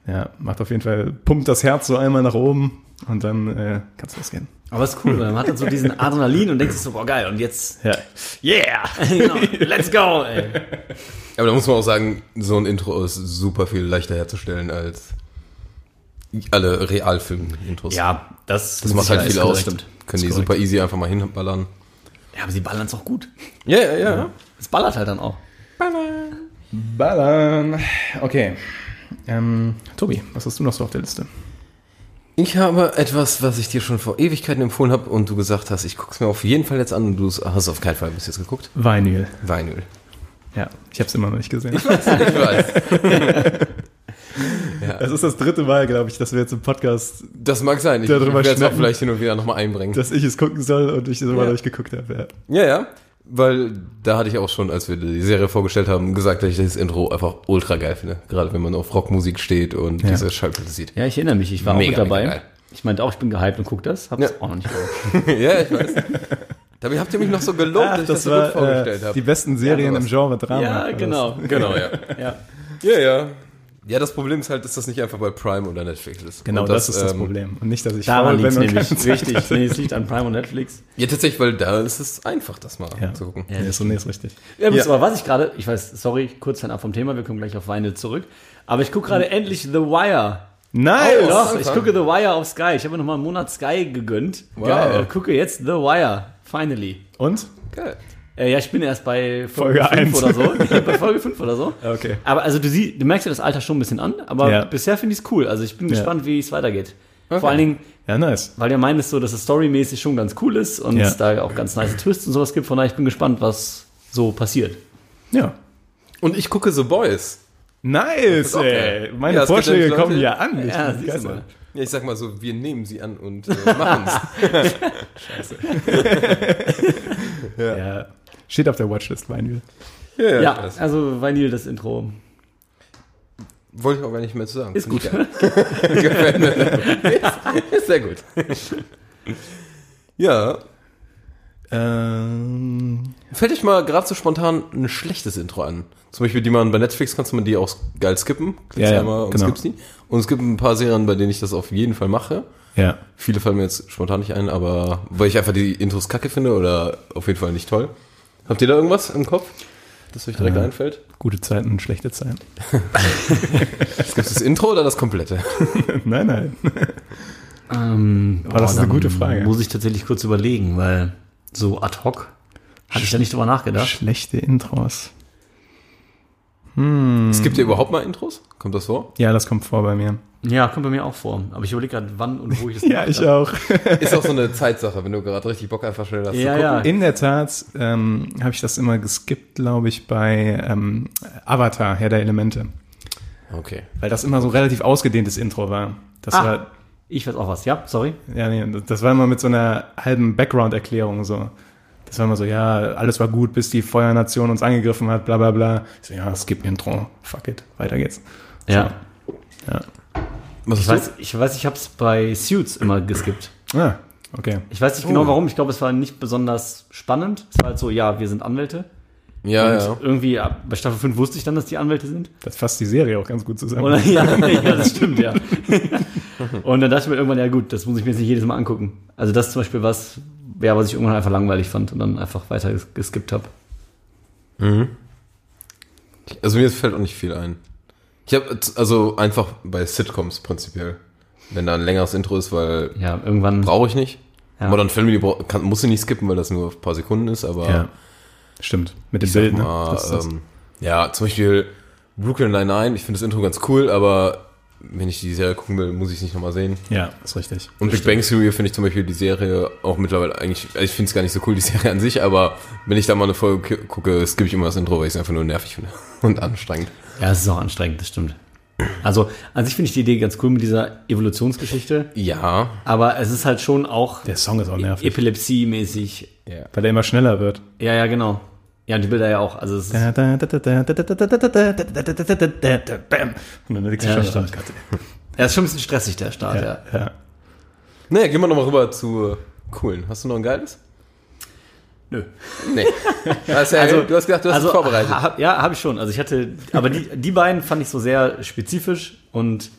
Ja, macht auf jeden Fall, pumpt das Herz so einmal nach oben und dann äh, kann's losgehen. Aber es ist cool, weil man hat dann so diesen Adrenalin und denkt sich so, boah geil, und jetzt, Ja. Yeah! [LAUGHS] genau, let's go, ey. Aber da muss man auch sagen, so ein Intro ist super viel leichter herzustellen als alle Realfilm-Intros. Ja, das, das macht halt viel aus. Stimmt. Können die super easy einfach mal hinballern. Ja, aber sie ballern es auch gut. Ja, ja, ja. Es ballert halt dann auch. Ballern. Okay. Ähm, Tobi, was hast du noch so auf der Liste? Ich habe etwas, was ich dir schon vor Ewigkeiten empfohlen habe und du gesagt hast, ich guck's mir auf jeden Fall jetzt an und du hast auf keinen Fall bis jetzt geguckt. Vinyl. Vinyl. Ja, ich habe es immer noch nicht gesehen. Ich weiß. [LAUGHS] Es ist das dritte Mal, glaube ich, dass wir jetzt im Podcast, Das mag sein. Ich Darüber werde es auch vielleicht hin und wieder nochmal einbringen. dass ich es gucken soll und ich es immer Ja. noch nicht geguckt habe. Ja. Ja, ja. Weil da hatte ich auch schon, als wir die Serie vorgestellt haben, gesagt, dass ich das Intro einfach ultra geil finde. Gerade wenn man auf Rockmusik steht und Ja. diese Schallplatte sieht. Ja, ich erinnere mich, ich war auch Mega, mit dabei. Ich meinte auch, ich bin gehypt und guck das, hab's Ja. auch noch nicht [LAUGHS] gehört. ja, ich weiß. Dabei habt ihr mich noch so gelobt, dass ich das, so gut vorgestellt äh, habe. die besten Serien Ja, im Genre Drama. Ja, War das. genau. Genau, ja. Ja. Ja, ja. Ja, das Problem ist halt, dass das nicht einfach bei Prime oder Netflix ist. Genau, Und das, ist das ähm, Problem. Und nicht, dass ich Daran liegt nämlich. keine Zeit Richtig. hatte. Nee, es liegt an Prime und Netflix. Ja, tatsächlich, weil da ist es einfach, das mal Ja. zu gucken. Ja, Nee, so, nee, ist richtig. Ja, Ja. aber was ich gerade, ich weiß, sorry, kurz fernab vom Thema, wir kommen gleich auf Vinyl zurück. Aber ich gucke gerade endlich The Wire. Nice! Oh, Doch, ich gucke The Wire auf Sky. Ich habe mir nochmal einen Monat Sky gegönnt. Wow. Geil. Gucke jetzt The Wire. Finally. Und? Geil. Äh, ja, ich bin erst bei Folge, Folge 5 eins. oder so. bei Folge 5 oder so. [LAUGHS] Okay. Aber also du, sie, du merkst ja das Alter schon ein bisschen an, aber Ja. bisher finde ich es cool. Also ich bin Ja. gespannt, wie es weitergeht. Okay. Vor allen Dingen, Ja, nice. weil ihr meint es so, dass es storymäßig schon ganz cool ist und Ja. es da auch ganz nice Twists und sowas gibt. Von daher, ich bin gespannt, was so passiert. Ja. Und ich gucke The Boys. Nice, auch ey. Meine Ja, es Vorschläge Leute- kommen ja an. Ich Ja, siehst du mal. Ja, ich sag mal so, wir nehmen sie an und äh, machen [LAUGHS] [LAUGHS] Ja. Steht auf der Watchlist, Vinyl. Ja, ja. Ja, also Vanille, das Intro. wollte ich auch gar nicht mehr zu sagen. Ist gut. [LAUGHS] ist, ist sehr gut. ja. Ähm, Fällt dich mal gerade so spontan ein schlechtes Intro an? Zum Beispiel, die man bei Netflix kannst du man die auch geil skippen. Klickst Ja, ja, einmal und genau. skippst die. Und es gibt ein paar Serien, bei denen ich das auf jeden Fall mache. ja. Viele fallen mir jetzt spontan nicht ein, aber weil ich einfach die Intros kacke finde oder auf jeden Fall nicht toll. Habt ihr da irgendwas im Kopf, das euch direkt Äh. einfällt? Gute Zeiten und schlechte Zeiten. [LAUGHS] Es gibt das Intro oder das komplette? [LAUGHS] nein, nein. Ähm, Aber das ist eine gute Frage. Muss ich tatsächlich kurz überlegen, weil so ad hoc hatte ich da nicht drüber nachgedacht. Schlechte Intros. Es gibt ja überhaupt mal Intros? Kommt das vor? Ja, das kommt vor bei mir. Ja, kommt bei mir auch vor. Aber ich überlege gerade, wann und wo ich das [LAUGHS] Ja, ich hab. auch. [LAUGHS] Ist auch so eine Zeitsache, wenn du gerade richtig Bock einfach schnell hast Ja, zu ja. gucken. In der Tat ähm, habe ich das immer geskippt, glaube ich, bei ähm, Avatar, Herr der Elemente. Okay. Weil das immer so relativ ausgedehntes Intro war. Das Ah. war, Ich weiß auch was. Ja, sorry. ja, nee, das war immer mit so einer halben Background-Erklärung so. Das war immer so, ja, alles war gut, bis die Feuernation uns angegriffen hat, bla bla bla. Ich so, ja, skip Intro, fuck it, weiter geht's. Ja. Ja. Was Ich weiß, ich weiß, ich habe es bei Suits immer geskippt. Ah, okay. Ich weiß nicht genau warum. Ich glaube, es war nicht besonders spannend. Es war halt so, ja, wir sind Anwälte. Ja, und ja. irgendwie bei Staffel 5 wusste ich dann, dass die Anwälte sind. Das fasst die Serie auch ganz gut zusammen. Und, ja, [LAUGHS] ja, das stimmt, ja. [LAUGHS] Und dann dachte ich mir irgendwann, ja gut, das muss ich mir jetzt nicht jedes Mal angucken. Also das ist zum Beispiel was, ja, was ich irgendwann einfach langweilig fand und dann einfach weiter ges- geskippt habe. Also mir fällt auch nicht viel ein. Ich habe also einfach bei Sitcoms prinzipiell, wenn da ein längeres Intro ist, weil Ja, irgendwann. brauche ich nicht. Ja. Modern Family kann, muss ich nicht skippen, weil das nur ein paar Sekunden ist, aber ja, stimmt. Mit dem Bild, ne? mal, Das ist das. ähm, ja, zum Beispiel Brooklyn Nine-Nine, ich finde das Intro ganz cool, aber wenn ich die Serie gucken will, muss ich es nicht nochmal sehen. ja, ist richtig. Und Big Bang Theory finde ich zum Beispiel die Serie auch mittlerweile eigentlich, also ich finde es gar nicht so cool, die Serie an sich, aber wenn ich da mal eine Folge gucke, skippe ich immer das Intro, weil ich es einfach nur nervig finde [LAUGHS] und anstrengend. Ja, es ist auch anstrengend, das stimmt. Also an sich finde ich die Idee ganz cool mit dieser Evolutionsgeschichte, Ja. aber es ist halt schon auch Der Song ist auch nervig, epilepsie-mäßig. ja. weil er immer schneller wird. Ja, ja, genau. Ja, und die Bilder ja auch. Also es ist und dann denkst du ja, schon, Gott. Ja, ist schon ein bisschen stressig, der Start, ja. ja. ja. Naja, gehen wir nochmal rüber zu äh, coolen. Hast du noch ein geiles? Nö. Nee. [LAUGHS] Also, also, du hast gedacht, du hast also, es vorbereitet. Ha, ja, habe ich schon. Also ich hatte, aber die, die beiden fand ich so sehr spezifisch und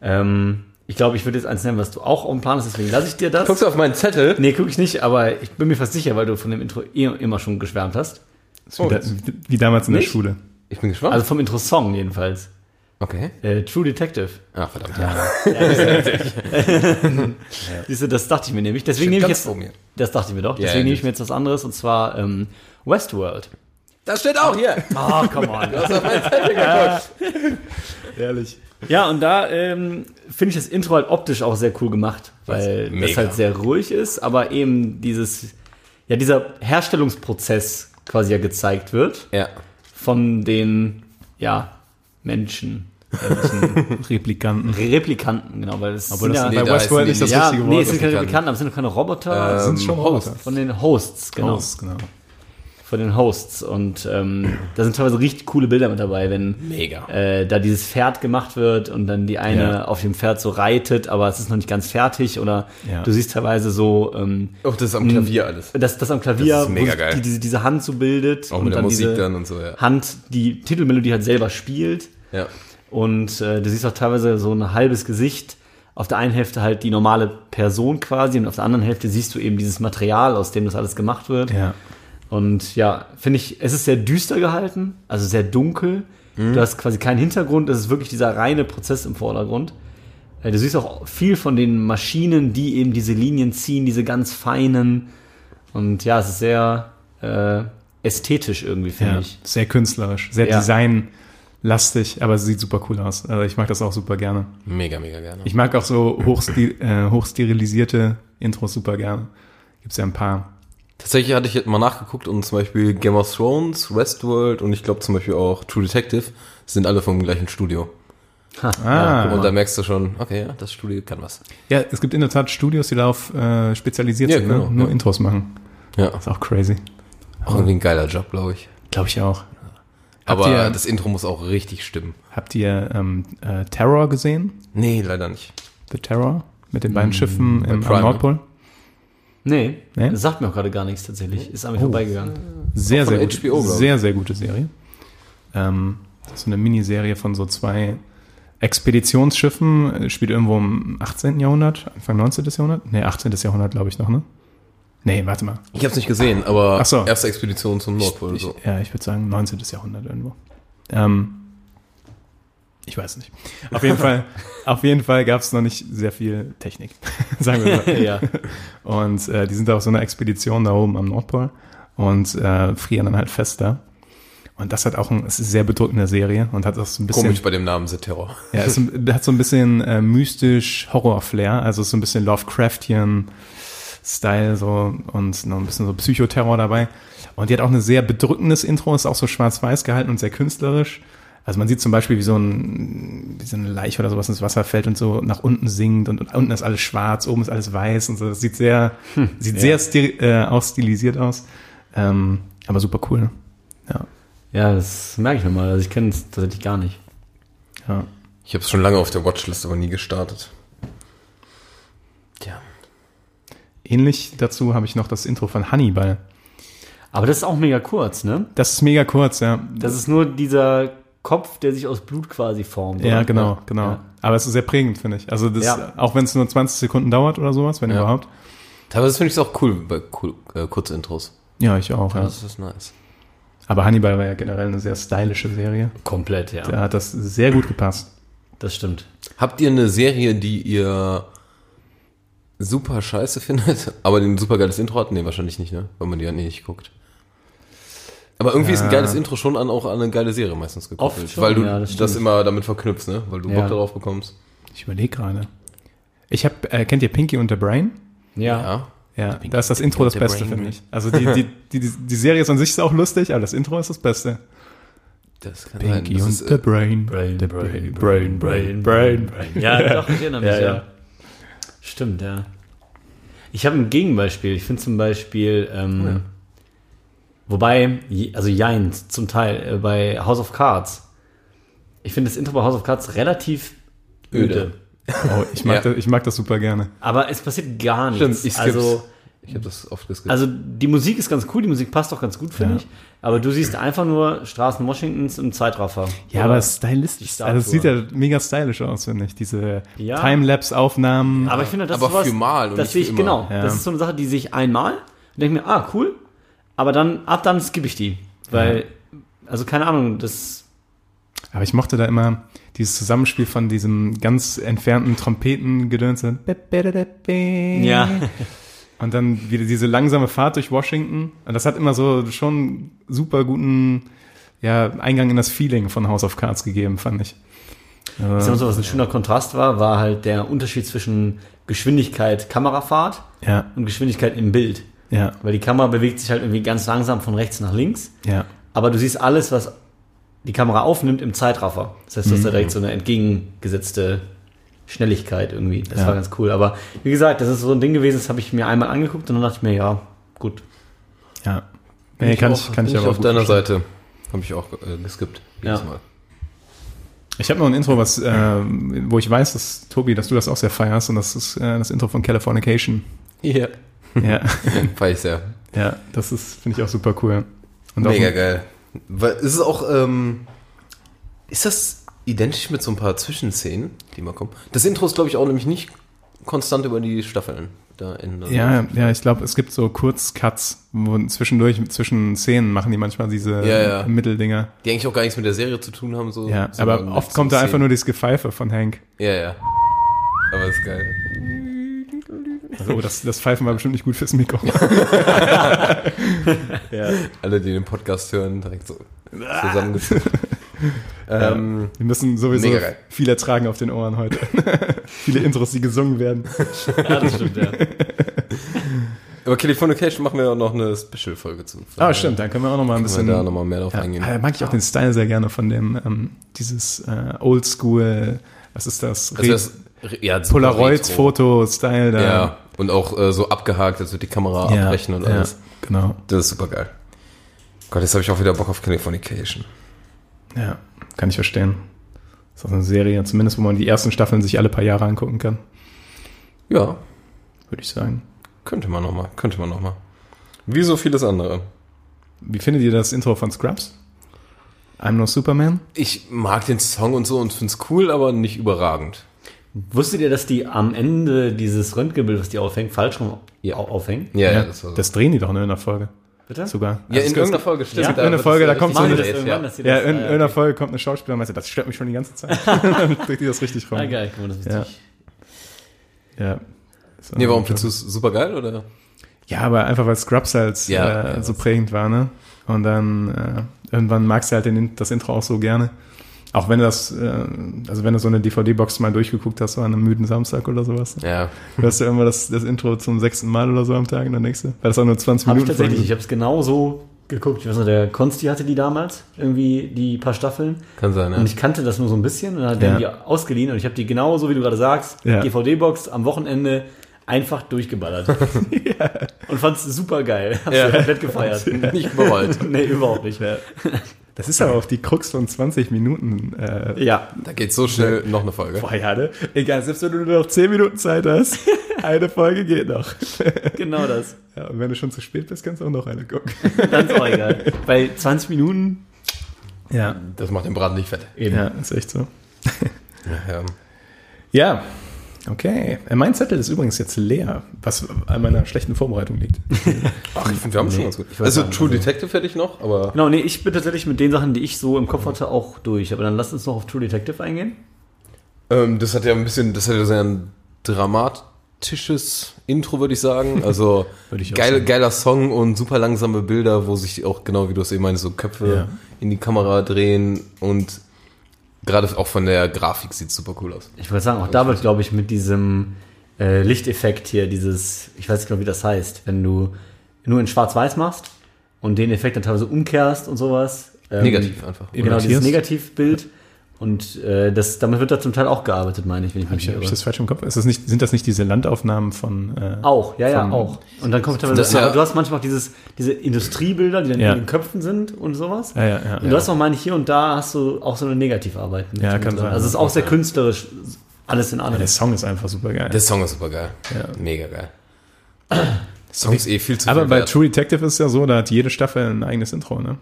ähm, ich glaube, ich würde jetzt eins nennen, was du auch auf dem Plan hast, deswegen lasse ich dir das. Guckst du auf meinen Zettel? Nee, guck ich nicht, aber ich bin mir fast sicher, weil du von dem Intro eh immer schon geschwärmt hast. Ist wie, da, wie damals in der Nicht? Schule. Ich bin gespannt. Also vom Intro-Song jedenfalls. okay. Äh, True Detective. Ah, verdammt, ja. [LAUGHS] Siehst du, das dachte ich mir nämlich. Deswegen nehme ich jetzt. Das dachte ich mir doch. Ja, Deswegen ja, nehme ich mir jetzt was anderes und zwar ähm, Westworld. Das steht auch hier. Ah, come on. [LAUGHS] [LAUGHS] Ehrlich. Ja, und da ähm, finde ich das Intro halt optisch auch sehr cool gemacht, weil Das ist das halt sehr ruhig ist, aber eben dieses, ja, dieser Herstellungsprozess quasi ja gezeigt wird Ja. von den, ja, Menschen. [LAUGHS] Replikanten. Replikanten, genau, weil das Obwohl das ja, nee, bei da Westworld nicht das ja, richtige nee, Wort. es sind keine Replikanten. Aber es sind doch keine Roboter, Ähm, sind schon Host. Roboter. von den Hosts, genau. Hosts, genau. Von den Hosts. Und ähm, da sind teilweise richtig coole Bilder mit dabei, wenn Mega. äh, da dieses Pferd gemacht wird und dann die eine Ja. auf dem Pferd so reitet, aber es ist noch nicht ganz fertig oder Ja. du siehst teilweise so, ähm, Auch das ist am Klavier alles. dass das am Klavier, Das ist mega wo geil. Die, diese, diese Hand so bildet Auch mit der Musik diese dann und so, ja. Hand die Titelmelodie halt selber spielt Ja. und äh, du siehst auch teilweise so ein halbes Gesicht. Auf der einen Hälfte halt die normale Person quasi und auf der anderen Hälfte siehst du eben dieses Material, aus dem das alles gemacht wird. Ja. Und ja, finde ich, es ist sehr düster gehalten, also sehr dunkel. Du hast quasi keinen Hintergrund, es ist wirklich dieser reine Prozess im Vordergrund. Äh, Du siehst auch viel von den Maschinen, die eben diese Linien ziehen, diese ganz feinen. Und ja, es ist sehr äh, ästhetisch irgendwie, finde ja. ich. Sehr künstlerisch, sehr Ja. designlastig, aber es sieht super cool aus. Also ich mag das auch super gerne. Mega, mega gerne. Ich mag auch so hochstil, äh, hochsterilisierte Intros super gerne. Gibt's ja ein paar. Tatsächlich hatte ich jetzt mal nachgeguckt und zum Beispiel Game of Thrones, Westworld und ich glaube zum Beispiel auch True Detective sind alle vom gleichen Studio. Ah, Und da merkst du schon, okay, ja, das Studio kann was. ja, es gibt in der Tat Studios, die darauf äh, spezialisiert Ja, sind, genau, ne? nur ja. Intros machen. Ja, Ist auch crazy. auch irgendwie ein geiler Job, glaube ich. Glaube ich auch. Habt Aber ihr- das Intro muss auch richtig stimmen. Habt ihr ähm, äh, Terror gesehen? Nee, leider nicht. The Terror? Mit den beiden Schiffen im, Prime, am Nordpol? Nee, Nee? das sagt mir auch gerade gar nichts tatsächlich. Ist an mir vorbeigegangen. Sehr, sehr gut. HBO, ich. Sehr, sehr gute Serie. Ähm, das ist so eine Miniserie von so zwei Expeditionsschiffen. Spielt irgendwo im 18. Jahrhundert, Anfang 19. Jahrhundert? Nee, 18. Jahrhundert, glaube ich noch, ne? Nee, warte mal. Ich habe es nicht gesehen, aber Ach so. erste Expedition zum Nordpol. Ich, so. ja, ich würde sagen 19. Jahrhundert irgendwo. Ähm, Ich weiß nicht. Auf jeden Fall, [LAUGHS] auf jeden Fall gab es noch nicht sehr viel Technik, [LAUGHS] sagen wir mal. [LAUGHS] ja. Und äh, die sind da auf so einer Expedition da oben am Nordpol und äh, frieren dann halt fest da. Und das hat auch ein, es ist eine sehr bedrückende Serie und hat auch so ein bisschen, Komisch bei dem Namen The Terror. ja, es hat so ein bisschen äh, mystisch Horror-Flair, also so ein bisschen Lovecraftian Style so und noch ein bisschen so Psychoterror dabei. Und die hat auch ein sehr bedrückendes Intro, ist auch so schwarz-weiß gehalten und sehr künstlerisch. Also man sieht zum Beispiel, wie so, ein, wie so eine Leiche oder sowas ins Wasser fällt und so nach unten sinkt und, und unten ist alles schwarz, oben ist alles weiß und so. Das sieht sehr, sieht sehr stil, äh, auch stilisiert aus. Ähm, aber super cool. Ja, Ja, das merke ich nochmal. Also ich kenne es tatsächlich gar nicht. ja. Ich habe es schon lange auf der Watchlist, aber nie gestartet. Tja. Ähnlich dazu habe ich noch das Intro von Hannibal. Aber das ist auch mega kurz, ne? Das ist mega kurz, ja. Das ist nur dieser Kopf, der sich aus Blut quasi formt. Ja, oder? genau, genau. Ja. Aber es ist sehr prägend, finde ich. Also das, Ja. auch wenn es nur 20 Sekunden dauert oder sowas, wenn Ja. überhaupt. Teilweise finde ich es auch cool bei cool, äh, Kurzintros. Ja, ich auch, ja. Das ist nice. Aber Hannibal war ja generell eine sehr stylische Serie. Komplett, ja. Da hat das sehr gut gepasst. Das stimmt. Habt ihr eine Serie, die ihr super scheiße [LAUGHS] findet, aber ein super geiles Intro hat? Nee, wahrscheinlich nicht, ne? Weil man die ja nicht guckt. Aber irgendwie ist ein Ja. geiles Intro schon an auch an eine geile Serie meistens gekoppelt. Oft schon, weil du ja, das, das immer damit verknüpfst, ne? Weil du Ja. Bock darauf bekommst. Ich überlege gerade. Ich habe, äh, kennt ihr Pinky und the Brain? Ja. Ja. Ja, da ist das Intro das Beste, Brain. finde ich. Also die, die, die, die, die Serie ist an sich auch lustig, aber das Intro ist das Beste. Das kann Pinky Das und ist, the äh, Brain. Brain, the Brain, Brain, Brain, Brain. Ja, doch, ich erinnere mich, Ja, ja. ja. Stimmt, ja. Ich habe ein Gegenbeispiel. Ich finde zum Beispiel, ähm, Ja. Wobei, also Jein, zum Teil, äh, bei House of Cards. Ich finde das Intro bei House of Cards relativ öde. Öde. [LAUGHS] Oh, ich, mag Ja. das, ich mag das super gerne. Aber es passiert gar nichts. Stimmt, ich skipp's. also, Ich habe das oft geskippt. also die Musik ist ganz cool, die Musik passt auch ganz gut, finde Ja. ich. Aber du siehst einfach nur Straßen Washingtons im Zeitraffer. Ja, aber stylistisch. Also es sieht ja mega stylisch aus, finde ich. Diese Ja. Timelapse-Aufnahmen. Aber ich finde, das Aber ist was, für mal und das nicht sehe für ich, immer. genau. Ja. Das ist so eine Sache, die sehe ich einmal und denke mir, ah, cool. Aber dann, ab dann skippe ich die. Weil, also keine Ahnung, das, Aber ich mochte da immer dieses Zusammenspiel von diesem ganz entfernten Trompetengedöns. ja, [LAUGHS] Und dann wieder diese langsame Fahrt durch Washington. Und das hat immer so schon super guten ja, Eingang in das Feeling von House of Cards gegeben, fand ich. ich sag mal so, was ein schöner Kontrast war, war halt der Unterschied zwischen Geschwindigkeit Kamerafahrt Ja, und Geschwindigkeit im Bild. Ja, Weil die Kamera bewegt sich halt irgendwie ganz langsam von rechts nach links. ja. Aber du siehst alles, was die Kamera aufnimmt, im Zeitraffer. Das heißt, du hast Mhm. da direkt so eine entgegengesetzte Schnelligkeit irgendwie. Das Ja. war ganz cool. Aber wie gesagt, das ist so ein Ding gewesen, das habe ich mir einmal angeguckt und dann dachte ich mir, ja, gut. ja. Nee, kann ich, auch- kann bin ich aber auf gut deiner verstehen. Seite. Habe ich auch äh, geskippt. Jedes Ja. Mal. Ich habe noch ein Intro, was, äh, wo ich weiß, dass Tobi, dass du das auch sehr feierst, und das ist äh, das Intro von Californication. Ja. Ja, [LAUGHS] Feier ich sehr. ja, das ist, finde ich auch super cool. Und auch Mega geil. Weil, ist es auch, ähm, ist das identisch mit so ein paar Zwischenszenen, die mal kommen? Das Intro ist, glaube ich, auch nämlich nicht konstant über die Staffeln. Da in, Ja, ja, ich glaube, es gibt so Kurzcuts, wo zwischendurch, zwischen Szenen machen die manchmal diese Ja, ja. Mitteldinger. Die eigentlich auch gar nichts mit der Serie zu tun haben. So, Ja, sondern aber oft so kommt da einfach nur dieses Gepfeife von Hank. Ja, ja. Aber ist geil. Also, oh, das, das Pfeifen war bestimmt nicht gut fürs Mikro. [LAUGHS] Alle, die den Podcast hören, direkt so zusammengefügt. [LAUGHS] ähm, Wir müssen sowieso Mega viel ertragen auf den Ohren heute. [LAUGHS] Viele Intros, die gesungen werden. Ja, das stimmt, ja. aber Californication machen wir auch noch eine Special-Folge zu. Ah, stimmt, da können wir auch noch mal ein bisschen. da nochmal mehr drauf ja, eingehen. da mag ich auch den Style sehr gerne von dem, ähm, dieses äh, Oldschool, was ist das? Also das, ja, super retro. Polaroid-Foto-Style da. Ja, und auch äh, so abgehakt, als wird die Kamera Ja, abbrechen und ja, alles. Genau. Das ist super geil. Gott, jetzt habe ich auch wieder Bock auf Californication. Ja, kann ich verstehen. Das ist auch eine Serie, zumindest wo man die ersten Staffeln sich alle paar Jahre angucken kann, Ja, würde ich sagen. könnte man nochmal, könnte man nochmal. Wie so vieles andere. Wie findet ihr das Intro von Scrubs? I'm no Superman? Ich mag den Song und so und finde es cool, aber nicht überragend. Wusstet ihr, dass die am Ende dieses Röntgenbild, was die aufhängt, falsch rum Ja. au- aufhängen? Ja, ja, das war so. Das drehen die doch in der Folge. Bitte? Sogar. Ja, in Also, irgendeiner Folge stimmt. Ja, in irgendeiner Folge, das da kommt so eine- das ja. sie Ja, das, in äh, irgendeiner okay. Folge kommt eine Schauspielerin und meinte, das stört mich schon die ganze Zeit. [LAUGHS] Dann drückt die das richtig rum. Ah, geil, guck mal, das ist Ja. wichtig. Ja. So. Nee, warum findest du es super geil, oder? Ja, aber einfach weil Scrubs halt Ja, äh, ja, so das- prägend war, ne? Und dann äh, irgendwann magst du halt den, das Intro auch so gerne. Auch wenn du das, äh, also wenn du so eine DVD-Box mal durchgeguckt hast, so an einem müden Samstag oder sowas, Ja. hörst du immer das, das Intro zum sechsten Mal oder so am Tag und dann denkst du, weil das auch nur 20 Habe ich Minuten tatsächlich, ich habe es genau so geguckt. Ich weiß noch, der Konsti hatte die damals, irgendwie die paar Staffeln. Kann sein, ja. Und ich kannte das nur so ein bisschen und dann hat der Ja. die ausgeliehen und ich habe die genauso, wie du gerade sagst, Ja. DVD-Box am Wochenende einfach durchgeballert. [LAUGHS] Und fand's super geil. Hab's Ja. komplett gefeiert. Nicht überrollt. [LAUGHS] nee, überhaupt nicht. sind. [LAUGHS] Das ist aber auch die Krux von 20 Minuten. Äh, Ja. Da geht so schnell noch eine Folge. Boah, ja, ne? Egal, selbst wenn du nur noch 10 Minuten Zeit hast, [LAUGHS] eine Folge geht noch. Genau das. Ja, und wenn du schon zu spät bist, kannst du auch noch eine gucken. [LAUGHS] Dann ist auch egal. Bei 20 Minuten Ja, Das macht den Braten nicht fett. eben. ja, ist echt so. Ja. Ja, okay. Mein Zettel ist übrigens jetzt leer, was an meiner schlechten Vorbereitung liegt. [LAUGHS] Ach, ich finde, wir haben schon ganz gut. Also sagen, True also- Detective hätte ich noch, aber Genau, nee, ich bin tatsächlich mit den Sachen, die ich so im Kopf hatte, auch durch. Aber dann lass uns noch auf True Detective eingehen. ähm, das hat ja ein bisschen, das hat ja sehr ein dramatisches Intro, würde ich sagen. [LAUGHS] Also Würde ich geile, sagen. geiler Song und super langsame Bilder, wo sich auch genau wie du es eben meinst, so Köpfe Ja. in die Kamera drehen und gerade auch von der Grafik sieht super cool aus. Ich wollte sagen, auch da wird, glaube ich, mit diesem äh, Lichteffekt hier, dieses, ich weiß nicht genau, wie das heißt, wenn du nur in Schwarz-Weiß machst und den Effekt dann teilweise umkehrst und sowas. ähm, Negativ einfach. Genau, dieses. Negativbild. Und äh, das, damit wird da zum Teil auch gearbeitet, meine ich, wenn ich Habe mich ich, hab ich das falsch im Kopf? Ist das nicht, sind das nicht diese Landaufnahmen von. Äh, Auch, ja, ja, Von- auch. Und dann kommt teilweise, Das ja- aber du hast manchmal auch dieses, diese Industriebilder, die dann Ja. in den Köpfen sind und sowas. Ja, ja, ja. Und du hast noch, meine ich, hier und da hast du auch so eine Negativarbeit. mit Ja, kann sein. Also es ist auch sehr künstlerisch, alles in allem. der Song ist einfach super geil. Der Song ist super geil. Ja. Mega geil. Der Song ist eh viel zu Aber viel bei wert. True Detective ist ja so, da hat jede Staffel ein eigenes Intro, ne?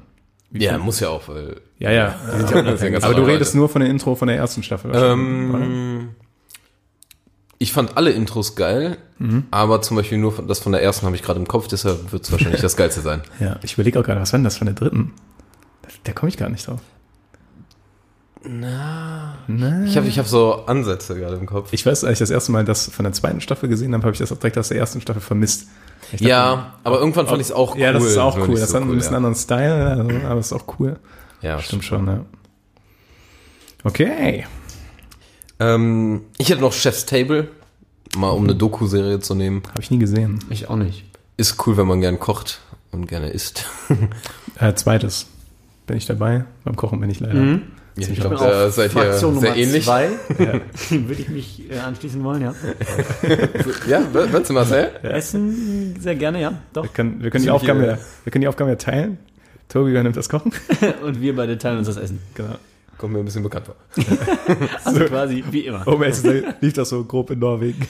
Ja, muss ja auch, weil Ja, ja. ja unabhängig. Aber du redest nur von dem Intro von der ersten Staffel. Ähm, ich fand alle Intros geil, Mhm. aber zum Beispiel nur das von der ersten habe ich gerade im Kopf, deshalb wird es wahrscheinlich [LAUGHS] das geilste sein. Ja, ich überlege auch gerade, was war denn das von der dritten? Da, da komme ich gar nicht drauf. Na. Ich habe ich hab so Ansätze gerade im Kopf. Ich weiß, als ich das erste Mal das von der zweiten Staffel gesehen habe, habe ich das auch direkt aus der ersten Staffel vermisst. Ich dachte, ja, aber irgendwann fand ich es auch cool. Ja, das ist auch cool. Das so hat ein bisschen ja. anderen Style, also, aber ist auch cool. Ja, Stimmt schon, ja. Okay. Ähm, ich hätte noch Chef's Table, mal um eine Doku-Serie zu nehmen. Habe ich nie gesehen. Ich auch nicht. Ist cool, wenn man gern kocht und gerne isst. [LAUGHS] Äh, zweites. Bin ich dabei? Beim Kochen bin ich leider. Ja, ich glaube, da seid ihr Fraktion sehr Nummer ähnlich. zwei. [LAUGHS] [LAUGHS] Würde ich mich äh, anschließen wollen, ja. [LAUGHS] Ja, willst du Marcel? Essen sehr gerne, ja. Doch. Wir können, wir, können die Sind Aufgaben wir- ja, wir können die Aufgaben ja teilen. Tobi übernimmt das Kochen. Und wir beide teilen uns das Essen. Genau. Kommt mir ein bisschen bekannt vor. Also quasi wie immer. Um zu sein, lief das so grob in Norwegen.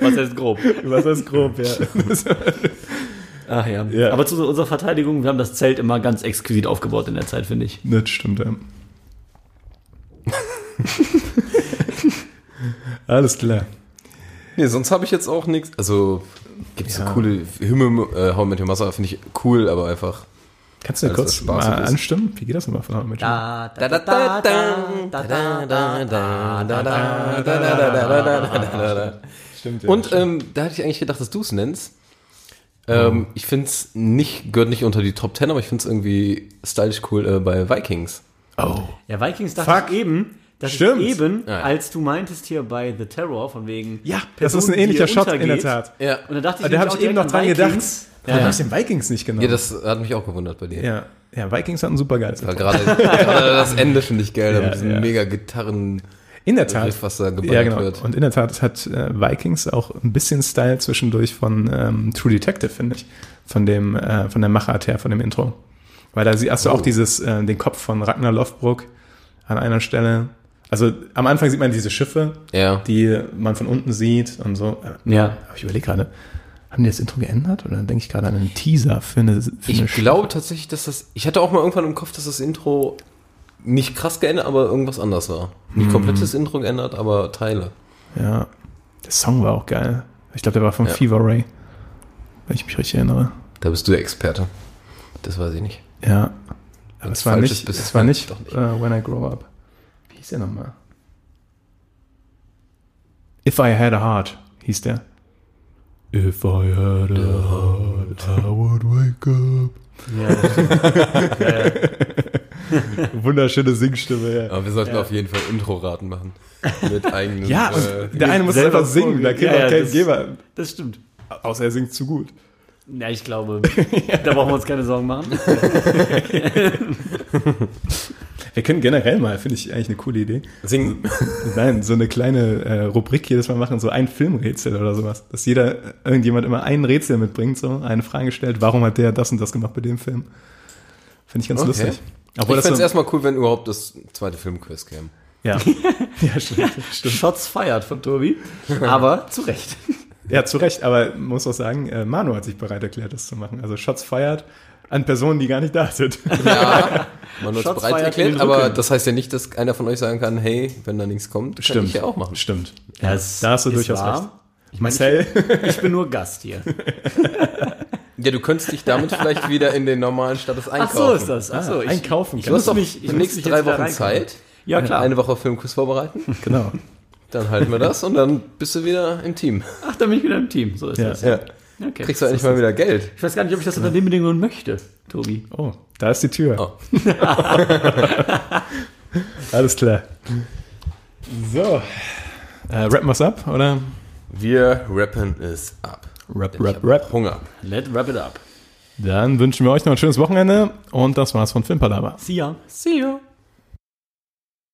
Was heißt grob? Was ist grob, ja. Ach ja. Ja. Aber zu unserer Verteidigung, wir haben das Zelt immer ganz exquisit aufgebaut in der Zeit, finde ich. Das stimmt, ja. Alles klar. Nee, sonst habe ich jetzt auch nichts. Also, gibt es Ja. so coole Himmel, äh, How Met Your Mother finde ich cool, aber einfach. Kannst du Also, kurz mal ist. anstimmen? Wie geht das nochmal von How Met Your Da, da, da, da, da, da, da, da, Stimmt, Und ähm, da hatte ich eigentlich gedacht, dass du es nennst. Ähm, Ich finde es nicht, gehört nicht unter die Top 10, aber ich finde es irgendwie stylisch cool äh, bei Vikings. Oh. Ja, Vikings dachte Fuck. ich eben, das Stimmt. eben, Ja. als du meintest hier bei The Terror, von wegen. Ja, das ist Person, ein ähnlicher Shot in der untergeht. Tat. Ja. Und da dachte ich, Da habe ich eben noch dran gedacht. Vikings. Ja, Ja, ja. ich den Vikings nicht genommen. Ja, das hat mich auch gewundert bei dir. ja. ja, Vikings hatten super geiles gerade [LAUGHS] gerade das Ende finde ich geil, da Ja, mit diesen ja. mega Gitarren, In der Tat. Riff, was da geballert Ja, genau. wird. Und in der Tat hat äh, Vikings auch ein bisschen Style zwischendurch von ähm, True Detective, finde ich. Von dem, äh, von der Machart her, von dem Intro. Weil da hast du Oh. auch dieses, äh, den Kopf von Ragnar Lothbrok an einer Stelle. Also am Anfang sieht man diese Schiffe, Ja. die man von unten sieht und so. Äh, Ja. Aber ich überlege gerade, haben die das Intro geändert oder denke ich gerade an einen Teaser für eine, für Ich glaube tatsächlich, dass das. Ich hatte auch mal irgendwann im Kopf, dass das Intro nicht krass geändert, aber irgendwas anders war. Nicht Mhm. komplettes Intro geändert, aber Teile. Ja, der Song war auch geil. Ich glaube, der war von Ja. Fever Ray. wenn ich mich richtig erinnere. Da bist du der Experte. Das weiß ich nicht. Ja. Aber Wenn's es war nicht, ist, es war falsch, nicht, doch nicht. äh, When I Grow Up. Wie hieß der nochmal? If I Had a Heart hieß der. If I had a heart, I would wake up. [LAUGHS] [LAUGHS] Wunderschöne Singstimme, ja. Aber wir sollten auf jeden Fall Intro-Raten machen. [LAUGHS] Mit eigenen. Ja, und äh, der eine muss selber singen, da kennt Ja, auch ja, kein das- Geber. Das stimmt. Außer er singt zu gut. Ja, ich glaube, [LAUGHS] da brauchen wir uns keine Sorgen machen. Wir können generell mal, finde ich eigentlich eine coole Idee. singen. Nein, so eine kleine äh, Rubrik jedes Mal machen, so ein Filmrätsel oder sowas. Dass jeder, äh, irgendjemand immer ein Rätsel mitbringt, so eine Frage stellt, warum hat der das und das gemacht bei dem Film? Finde ich ganz Okay. lustig. Ich Obwohl fände das es erstmal cool, wenn überhaupt das zweite Filmquiz käme. ja. [LAUGHS] ja, stimmt, stimmt. Shots feiert von Tobi. Aber zu Recht. Ja, zu Recht, aber muss auch sagen, äh, Manu hat sich bereit erklärt, das zu machen. Also Shots feiert an Personen, die gar nicht da sind. Ja, [LAUGHS] man hat es Shots bereit erklärt, aber das heißt ja nicht, dass einer von euch sagen kann, hey, wenn da nichts kommt, kann ich ja auch machen. Stimmt. Ja, da hast du ist durchaus wahr. recht. Ich meine, ich, ich bin nur Gast hier. [LAUGHS] Ja, du könntest dich damit [LAUGHS] vielleicht wieder in den normalen Status Ach einkaufen. so ist das. Ach so, ich, einkaufen ich Du hast muss doch mich, ich die muss nächsten drei Wochen. Zeit. Ja, klar. Eine Woche Filmquiz vorbereiten. [LAUGHS] genau. Dann halten wir das und dann bist du wieder im Team. Ach, da bin ich wieder im Team. So ist Ja. das. Ja. Okay. Kriegst du endlich mal wieder Geld. Ich weiß gar nicht, ob ich das unter den Bedingungen möchte, Tobi. Oh, da ist die Tür. Oh. [LAUGHS] Alles klar. So. Äh, rappen wir's ab, oder? Wir rappen es ab. Rap, Denn ich rap, hab rap. Hunger. Let wrap it up. Dann wünschen wir euch noch ein schönes Wochenende und das war's von Filmpalava. See ya. See you.